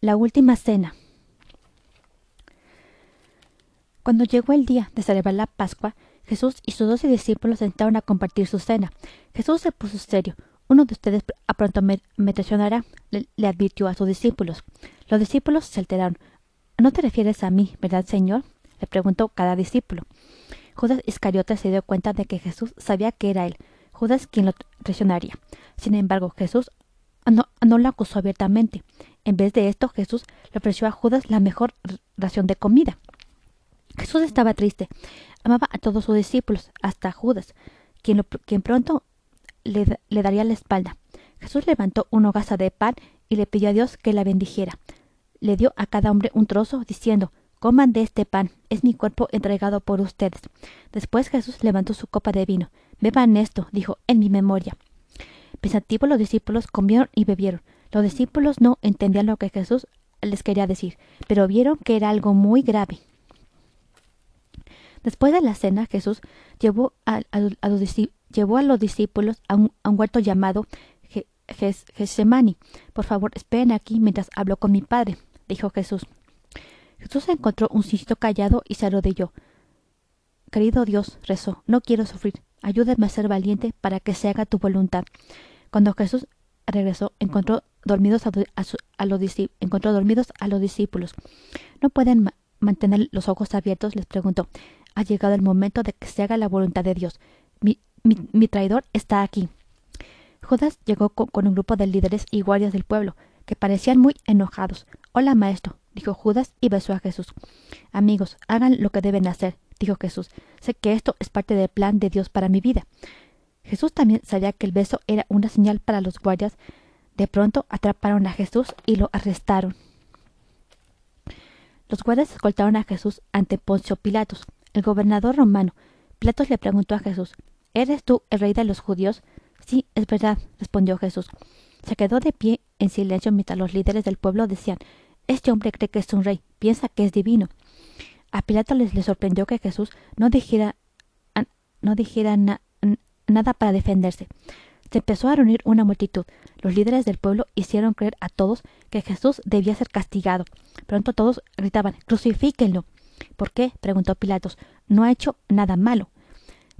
La última cena. Cuando llegó el día de celebrar la Pascua, Jesús y sus doce discípulos sentaron a compartir su cena. Jesús se puso serio. Uno de ustedes a pronto me, traicionará, le, advirtió a sus discípulos. Los discípulos se alteraron. ¿No te refieres a mí, verdad, Señor? le preguntó cada discípulo. Judas Iscariote se dio cuenta de que Jesús sabía que era él, Judas quien lo traicionaría. Sin embargo, Jesús no lo acusó abiertamente. En vez de esto, Jesús le ofreció a Judas la mejor ración de comida. Jesús estaba triste. Amaba a todos sus discípulos, hasta a Judas, quien, quien pronto le, le, daría la espalda. Jesús levantó una hogaza de pan y le pidió a Dios que la bendijera. Le dio a cada hombre un trozo, diciendo Coman de este pan, es mi cuerpo entregado por ustedes. Después Jesús levantó su copa de vino. Beban esto, dijo, en mi memoria. Pensativos los discípulos comieron y bebieron. Los discípulos no entendían lo que Jesús les quería decir, pero vieron que era algo muy grave. Después de la cena, Jesús llevó a, los, discípulos a un, huerto llamado Getsemani. Por favor, esperen aquí mientras hablo con mi padre, dijo Jesús. Jesús encontró un sitio callado y se arrodilló. Querido Dios, rezó, no quiero sufrir. Ayúdame a ser valiente para que se haga tu voluntad. Cuando Jesús regresó, encontró dormidos a, los, encontró dormidos a los discípulos. ¿No pueden mantener los ojos abiertos? les preguntó. Ha llegado el momento de que se haga la voluntad de Dios. Mi, mi, traidor está aquí. Judas llegó con un grupo de líderes y guardias del pueblo, que parecían muy enojados. Hola, maestro, dijo Judas y besó a Jesús. Amigos, hagan lo que deben hacer, dijo Jesús. Sé que esto es parte del plan de Dios para mi vida. Jesús también sabía que el beso era una señal para los guardias. De pronto atraparon a Jesús y lo arrestaron. Los guardias escoltaron a Jesús ante Poncio Pilatos, el gobernador romano. Pilatos le preguntó a Jesús ¿Eres tú el rey de los judíos? Sí, es verdad, respondió Jesús. Se quedó de pie en silencio mientras los líderes del pueblo decían este hombre cree que es un rey, piensa que es divino. A Pilato les, le sorprendió que Jesús no dijera, no dijera nada para defenderse. Se empezó a reunir una multitud. Los líderes del pueblo hicieron creer a todos que Jesús debía ser castigado. Pronto todos gritaban Crucifíquenlo. ¿Por qué? preguntó Pilatos. No ha hecho nada malo.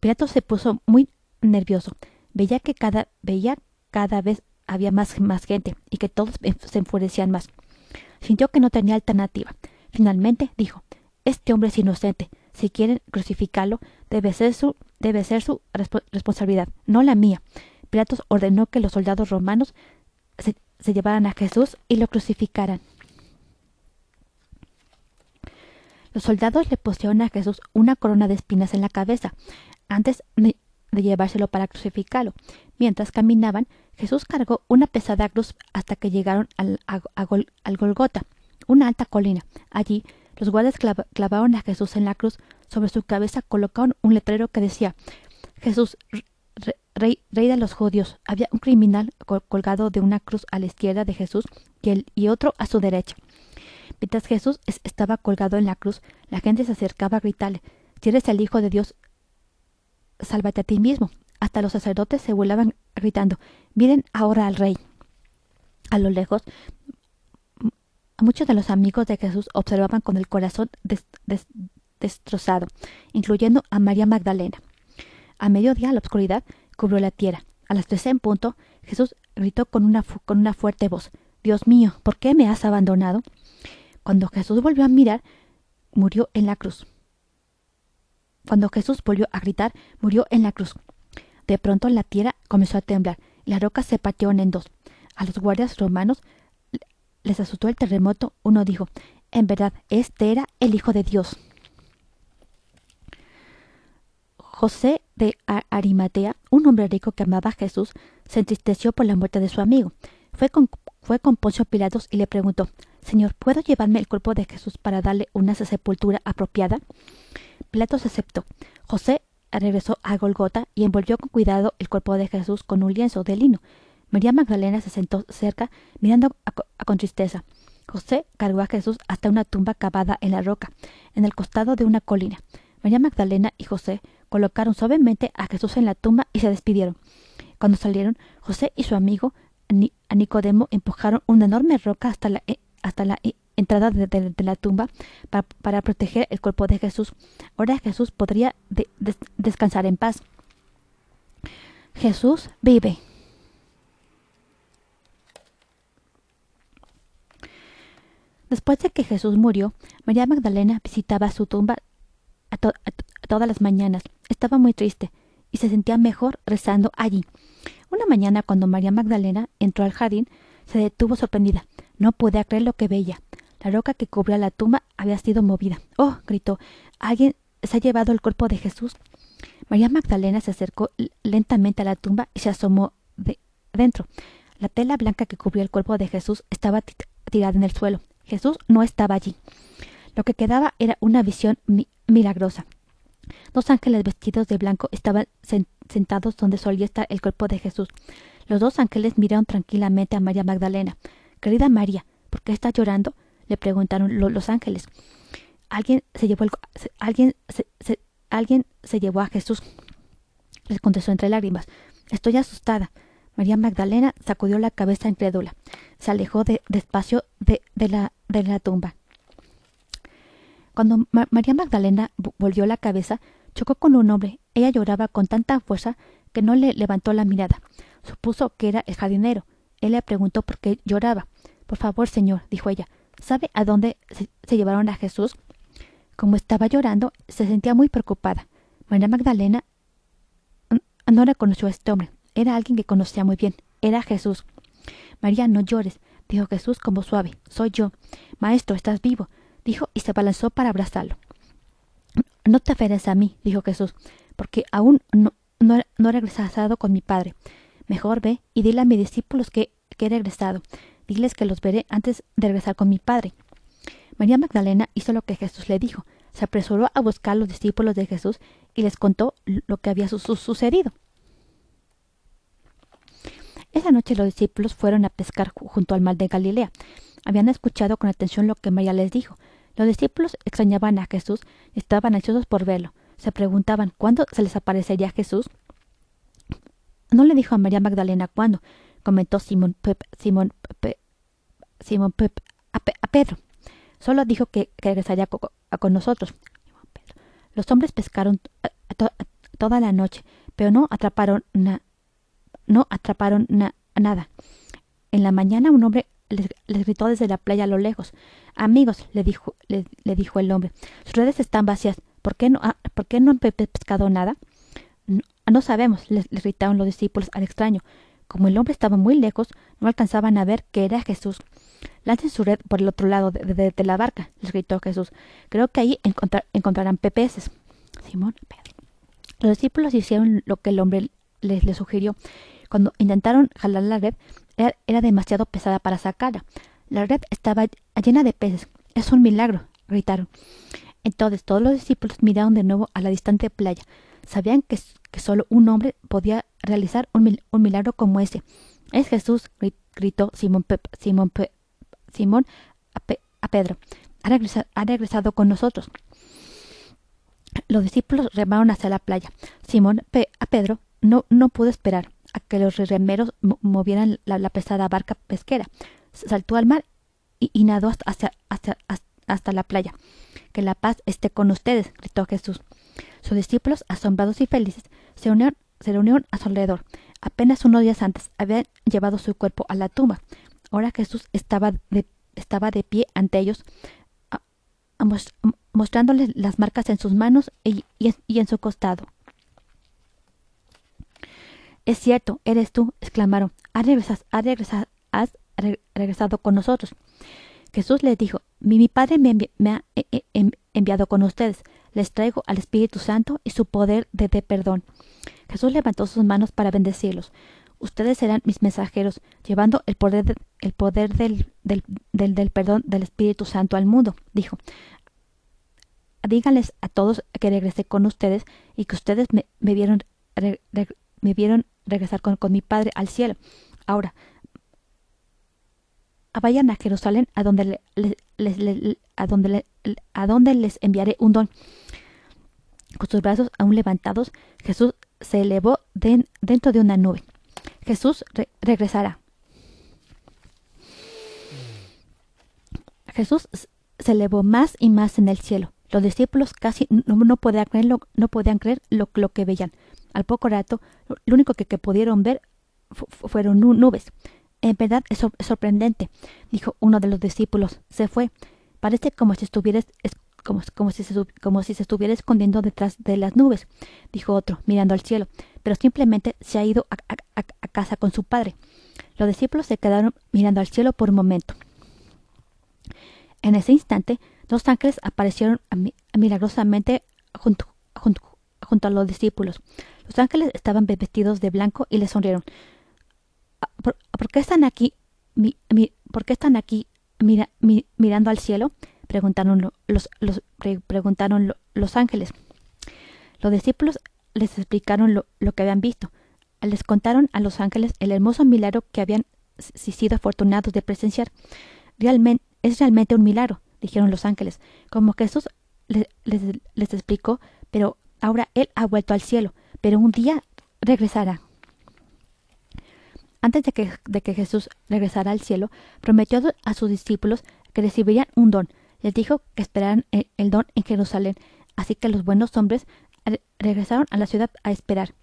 Pilatos se puso muy nervioso. Veía que cada, veía cada vez había más, más gente y que todos se enfurecían más. Sintió que no tenía alternativa. Finalmente dijo Este hombre es inocente. Si quieren crucificarlo, debe ser su, debe ser su responsabilidad, no la mía. Ordenó que los soldados romanos se, llevaran a Jesús y lo crucificaran. Los soldados le pusieron a Jesús una corona de espinas en la cabeza, antes de llevárselo para crucificarlo. Mientras caminaban, Jesús cargó una pesada cruz hasta que llegaron al, al Golgota, una alta colina. Allí los guardias clavaron a Jesús en la cruz. Sobre su cabeza colocaron un letrero que decía Jesús, rey, de los judíos. Había un criminal colgado de una cruz a la izquierda de Jesús y otro a su derecha. Mientras Jesús estaba colgado en la cruz, la gente se acercaba a gritarle Si eres el Hijo de Dios, sálvate a ti mismo. Hasta los sacerdotes se burlaban gritando Miren ahora al rey. A lo lejos, muchos de los amigos de Jesús observaban con el corazón destrozado, incluyendo a María Magdalena. A mediodía la oscuridad cubrió la tierra. A las tres en punto, Jesús gritó con una, con una fuerte voz Dios mío, ¿por qué me has abandonado? Cuando Jesús volvió a mirar, murió en la cruz. Cuando Jesús volvió a gritar, murió en la cruz. De pronto la tierra comenzó a temblar las rocas se partieron en dos. A los guardias romanos les asustó el terremoto. Uno dijo, en verdad, este era el Hijo de Dios. José de Arimatea, un hombre rico que amaba a Jesús, se entristeció por la muerte de su amigo. Fue con, fue con Poncio Pilatos y le preguntó, Señor, ¿puedo llevarme el cuerpo de Jesús para darle una sepultura apropiada? Pilatos aceptó. José regresó a Golgota y envolvió con cuidado el cuerpo de Jesús con un lienzo de lino. María Magdalena se sentó cerca, mirando con tristeza. José cargó a Jesús hasta una tumba cavada en la roca, en el costado de una colina. María Magdalena y José colocaron suavemente a Jesús en la tumba y se despidieron. Cuando salieron, José y su amigo a Nicodemo empujaron una enorme roca hasta la, eh, la entrada de, la tumba para, proteger el cuerpo de Jesús. Ahora Jesús podría descansar en paz. Jesús vive. Después de que Jesús murió, María Magdalena visitaba su tumba a, todas las mañanas. Estaba muy triste y se sentía mejor rezando allí. Una mañana, cuando María Magdalena entró al jardín, se detuvo sorprendida. No podía creer lo que veía. La roca que cubría la tumba había sido movida. ¡Oh! gritó. ¿Alguien se ha llevado el cuerpo de Jesús? María Magdalena se acercó lentamente a la tumba y se asomó de dentro. La tela blanca que cubría el cuerpo de Jesús estaba tirada en el suelo. Jesús no estaba allí. Lo que quedaba era una visión milagrosa. Dos ángeles vestidos de blanco estaban sentados donde solía estar el cuerpo de Jesús. Los dos ángeles miraron tranquilamente a María Magdalena. Querida María, ¿por qué estás llorando? le preguntaron los ángeles. Alguien se llevó alguien alguien se llevó a Jesús. Les contestó entre lágrimas. Estoy asustada. María Magdalena sacudió la cabeza incrédula. Se alejó de, despacio de, la, de la tumba. Cuando María Magdalena volvió la cabeza, chocó con un hombre. Ella lloraba con tanta fuerza que no le levantó la mirada. Supuso que era el jardinero. Él le preguntó por qué lloraba. Por favor, señor, dijo ella, ¿sabe a dónde se llevaron a Jesús? Como estaba llorando, se sentía muy preocupada. María Magdalena no reconoció a este hombre. Era alguien que conocía muy bien. Era Jesús. María, no llores, dijo Jesús como suave. Soy yo. Maestro, estás vivo, dijo y se balanzó para abrazarlo. No te aferres a mí, dijo Jesús, porque aún no, no, he regresado con mi Padre. Mejor ve y dile a mis discípulos que, que he regresado. Diles que los veré antes de regresar con mi Padre. María Magdalena hizo lo que Jesús le dijo. Se apresuró a buscar a los discípulos de Jesús y les contó lo que había sucedido. Esa noche los discípulos fueron a pescar junto al mar de Galilea. Habían escuchado con atención lo que María les dijo. Los discípulos extrañaban a Jesús y estaban ansiosos por verlo. Se preguntaban cuándo se les aparecería Jesús. No le dijo a María Magdalena cuándo, comentó Simón Pep, Simón Simón a, Pedro. Solo dijo que, regresaría con nosotros. Los hombres pescaron toda la noche, pero no atraparon no atraparon nada. En la mañana un hombre les, gritó desde la playa a lo lejos. Amigos, le dijo, el hombre, sus redes están vacías. ¿Por qué no, ¿por qué no han pescado nada? No, sabemos, les, gritaron los discípulos al extraño. Como el hombre estaba muy lejos, no alcanzaban a ver que era Jesús. Lancen su red por el otro lado de, la barca, les gritó Jesús. Creo que ahí encontrarán peces. Simón, Los discípulos hicieron lo que el hombre les, les sugirió. Cuando intentaron jalar la red, era, demasiado pesada para sacarla. La red estaba llena de peces. Es un milagro, gritaron. Entonces todos los discípulos miraron de nuevo a la distante playa. Sabían que, solo un hombre podía realizar un, milagro como ese. Es Jesús, gritó Simón, Simón, Simón a, Pedro. Ha regresado, con nosotros. Los discípulos remaron hacia la playa. Simón a Pedro no, no pudo esperar a que los remeros movieran la, pesada barca pesquera. Saltó al mar y, nadó hasta, hasta, la playa. Que la paz esté con ustedes, gritó Jesús. Sus discípulos, asombrados y felices, se reunieron, se reunieron a su alrededor. Apenas unos días antes habían llevado su cuerpo a la tumba. Ahora Jesús estaba de, estaba de pie ante ellos, mostrándoles las marcas en sus manos y en su costado. Es cierto, eres tú, exclamaron. Has regresado, con nosotros. Jesús les dijo, mi, Padre me, ha enviado con ustedes. Les traigo al Espíritu Santo y su poder de, perdón. Jesús levantó sus manos para bendecirlos. Ustedes serán mis mensajeros, llevando el poder, poder del, del, perdón del Espíritu Santo al mundo, dijo. Díganles a todos que regresé con ustedes y que ustedes me, vieron, me vieron regresar con, mi Padre al cielo. Ahora, vayan a Jerusalén, a donde, les, a, donde a donde les enviaré un don. Con sus brazos aún levantados, Jesús se elevó dentro de una nube. Jesús regresará. Jesús se elevó más y más en el cielo. Los discípulos casi no, podían creer, lo, no podían creer lo, que veían. Al poco rato, lo único que, pudieron ver fueron nubes. En verdad es, sorprendente, dijo uno de los discípulos. Se fue. Parece como si como, si se, como si se estuviera escondiendo detrás de las nubes, dijo otro, mirando al cielo, pero simplemente se ha ido a, casa con su padre. Los discípulos se quedaron mirando al cielo por un momento. En ese instante, dos ángeles aparecieron milagrosamente junto, junto, a los discípulos. Los ángeles estaban vestidos de blanco y les sonrieron. Ah, ¿Por, qué están aquí? ¿Por qué están aquí mirando al cielo? preguntaron los, ángeles. Los discípulos les explicaron lo, que habían visto. Les contaron a los ángeles el hermoso milagro que habían sido afortunados de presenciar. Realmente, es realmente un milagro, dijeron los ángeles, como Jesús les, les explicó, pero ahora Él ha vuelto al cielo, pero un día regresará. Antes de que, de que Jesús regresara al cielo, prometió a sus discípulos que recibirían un don, les dijo que esperaran el, don en Jerusalén, así que los buenos hombres regresaron a la ciudad a esperar.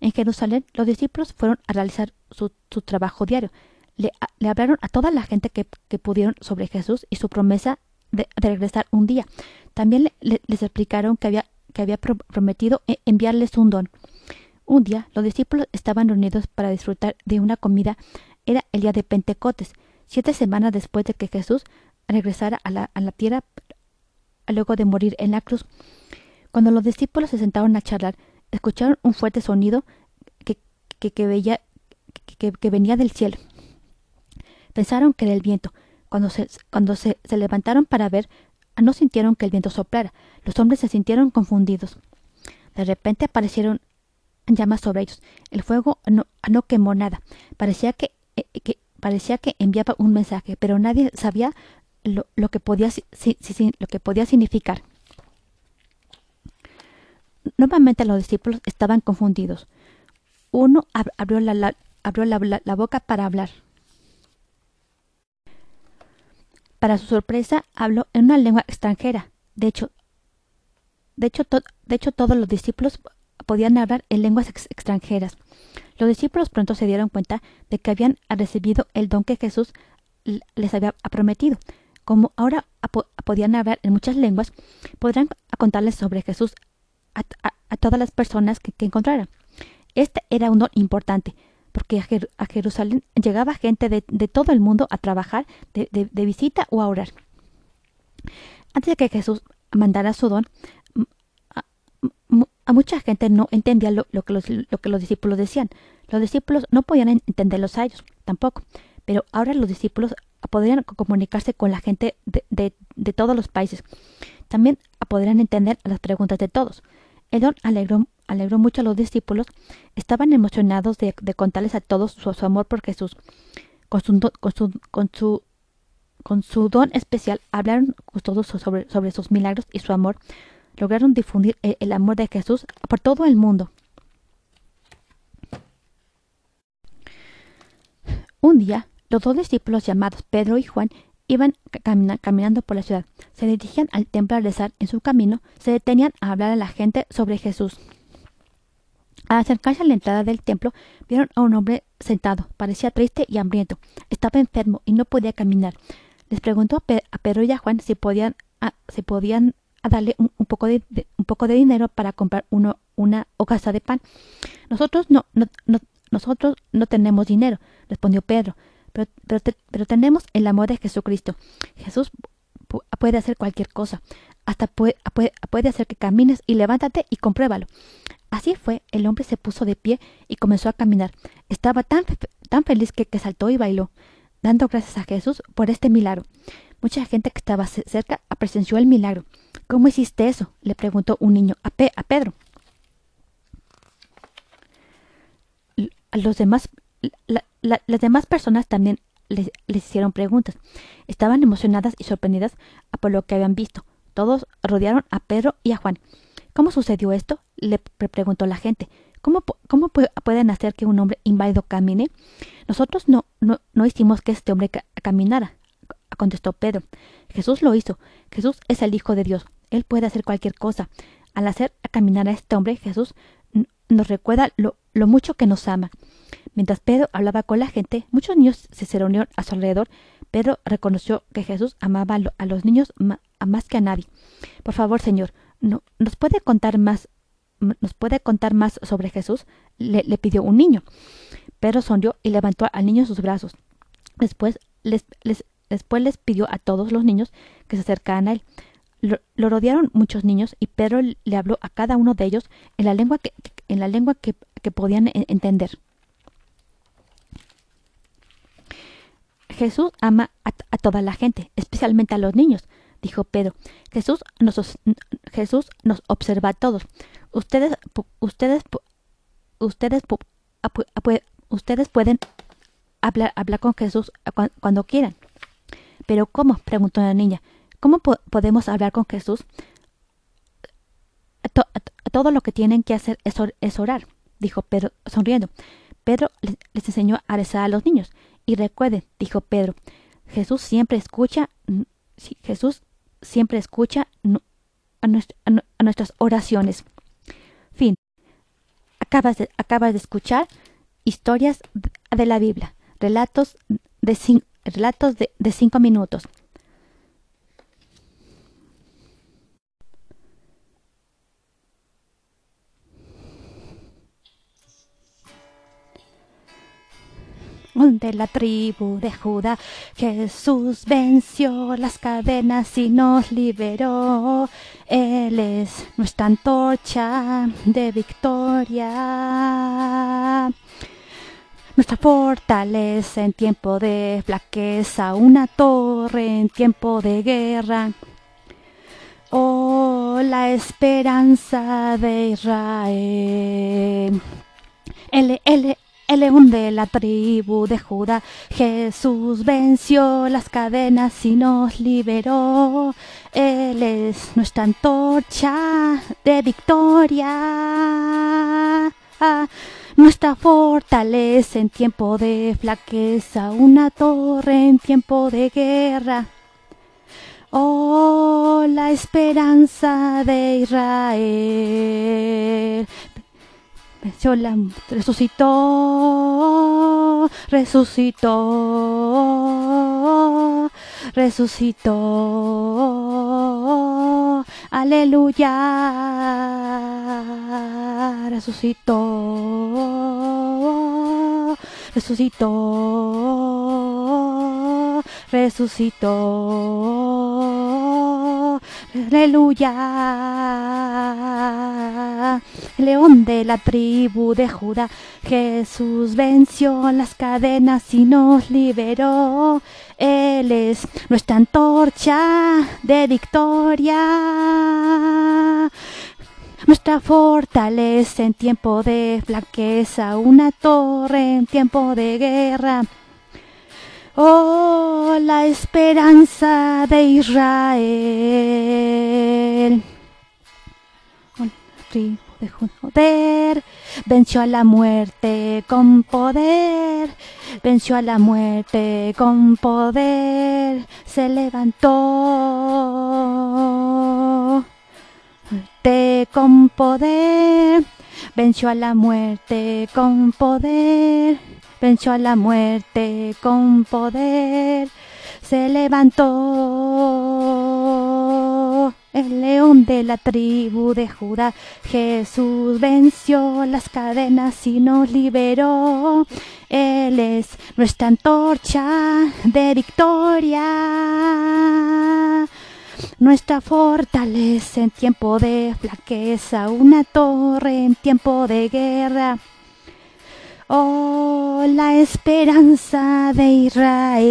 En Jerusalén los discípulos fueron a realizar su, trabajo diario. Le, hablaron a toda la gente que, pudieron sobre Jesús y su promesa de, regresar un día. También les explicaron que había, que había prometido e, enviarles un don. Un día los discípulos estaban reunidos para disfrutar de una comida. Era el día de Pentecostés, siete semanas después de que Jesús regresar a la, a la tierra luego de morir en la cruz. Cuando los discípulos se sentaron a charlar, escucharon un fuerte sonido que, que, que, que, venía del cielo. Pensaron que era el viento. Cuando, se, cuando se, levantaron para ver, no sintieron que el viento soplara. Los hombres se sintieron confundidos. De repente aparecieron llamas sobre ellos. El fuego no, no quemó nada. Parecía que, eh, que, parecía que enviaba un mensaje, pero nadie sabía lo, que, podía, lo que podía significar. Nuevamente los discípulos estaban confundidos. Uno abrió la, abrió la, boca para hablar. Para su sorpresa, habló en una lengua extranjera. De hecho, de hecho, todos los discípulos podían hablar en lenguas extranjeras. Los discípulos pronto se dieron cuenta de que habían recibido el don que Jesús les había prometido. Como ahora podían hablar en muchas lenguas, podrán contarles sobre Jesús a, todas las personas que, encontraran. Este era un don importante, porque a, Jerusalén llegaba gente de, todo el mundo a trabajar, de, visita o a orar. Antes de que Jesús mandara su don, a, mucha gente no entendía lo, que los, lo que los discípulos decían. Los discípulos no podían entenderlos a ellos, tampoco. Pero ahora los discípulos podrían comunicarse con la gente de, de, todos los países. También podrían entender las preguntas de todos. El alegró, alegró mucho a los discípulos. Estaban emocionados de, contarles a todos su, amor por Jesús. Con su, don especial hablaron todos sobre sus milagros y su amor. Lograron difundir el amor de Jesús por todo el mundo. Un día, los dos discípulos llamados Pedro y Juan iban caminando por la ciudad. Se dirigían al templo a rezar. En su camino se detenían a hablar a la gente sobre Jesús. Al acercarse a la entrada del templo, vieron a un hombre sentado. Parecía triste y hambriento. Estaba enfermo y no podía caminar. Les preguntó a, Pedro y a Juan si podían, si podían darle un, poco de, un poco de dinero para comprar uno, una hogaza de pan. Nosotros no, no, nosotros no tenemos dinero, respondió Pedro pero, tenemos el amor de Jesucristo. Jesús puede hacer cualquier cosa, hasta puede, puede, hacer que camines y levántate y compruébalo. Así fue, el hombre se puso de pie y comenzó a caminar. Estaba tan, tan feliz que, que saltó y bailó, dando gracias a Jesús por este milagro. Mucha gente que estaba cerca presenció el milagro. ¿Cómo hiciste eso? le preguntó un niño a, a Pedro. Los demás las demás personas también les, hicieron preguntas. Estaban emocionadas y sorprendidas por lo que habían visto. Todos rodearon a Pedro y a Juan. ¿Cómo sucedió esto? le preguntó la gente. ¿Cómo, cómo pueden hacer que un hombre inválido camine? Nosotros no, no, no hicimos que este hombre caminara, contestó Pedro. Jesús lo hizo. Jesús es el Hijo de Dios. Él puede hacer cualquier cosa. Al hacer caminar a este hombre, Jesús nos recuerda lo, mucho que nos ama. Mientras Pedro hablaba con la gente, muchos niños se reunieron a su alrededor. Pedro reconoció que Jesús amaba a los niños más que a nadie. Por favor, Señor, no, ¿nos puede contar más ¿Nos puede contar más sobre Jesús? Le, pidió un niño. Pedro sonrió y levantó al niño en sus brazos. Después les, pidió a todos los niños que se acercaran a él. Lo, rodearon muchos niños y Pedro le habló a cada uno de ellos en la lengua que, en la lengua que, podían entender. Jesús ama a, toda la gente, especialmente a los niños, dijo Pedro. Jesús nos, Jesús nos observa a todos. Ustedes, ustedes, ustedes, ustedes pueden hablar, hablar con Jesús cuando quieran. Pero ¿cómo? preguntó la niña. ¿Cómo podemos hablar con Jesús? todo lo que tienen que hacer es, orar, dijo Pedro sonriendo. Pedro les, enseñó a rezar a los niños. Y recuerden, dijo Pedro, Jesús siempre escucha, Jesús siempre escucha a, nuestras oraciones. Fin. Acabas de, acabas de escuchar historias de la Biblia, relatos de, relatos de cinco minutos. De la tribu de Judá. Jesús venció las cadenas y nos liberó. Él es nuestra antorcha de victoria. Nuestra fortaleza en tiempo de flaqueza, una torre en tiempo de guerra. Oh, la esperanza de Israel. Él, él, león de la tribu de Judá, Jesús venció las cadenas y nos liberó. Él es nuestra antorcha de victoria. nuestra fortaleza en tiempo de flaqueza, una torre en tiempo de guerra. Oh, la esperanza de Israel venció la resucitó, resucitó, resucitó, aleluya, resucitó, resucitó, resucitó, aleluya león de la tribu de Judá. Jesús venció las cadenas y nos liberó. Él es nuestra antorcha de victoria. Nuestra fortaleza en tiempo de flaqueza, una torre en tiempo de guerra. Oh, la esperanza de Israel de poder, venció a la muerte con poder, venció a la muerte con poder, se levantó te con poder, venció a la muerte con poder, venció a la muerte con poder, se levantó el león de la tribu de Judá. Jesús venció las cadenas y nos liberó. Él es nuestra antorcha de victoria. Nuestra fortaleza en tiempo de flaqueza, una torre en tiempo de guerra. Oh, la esperanza de Israel.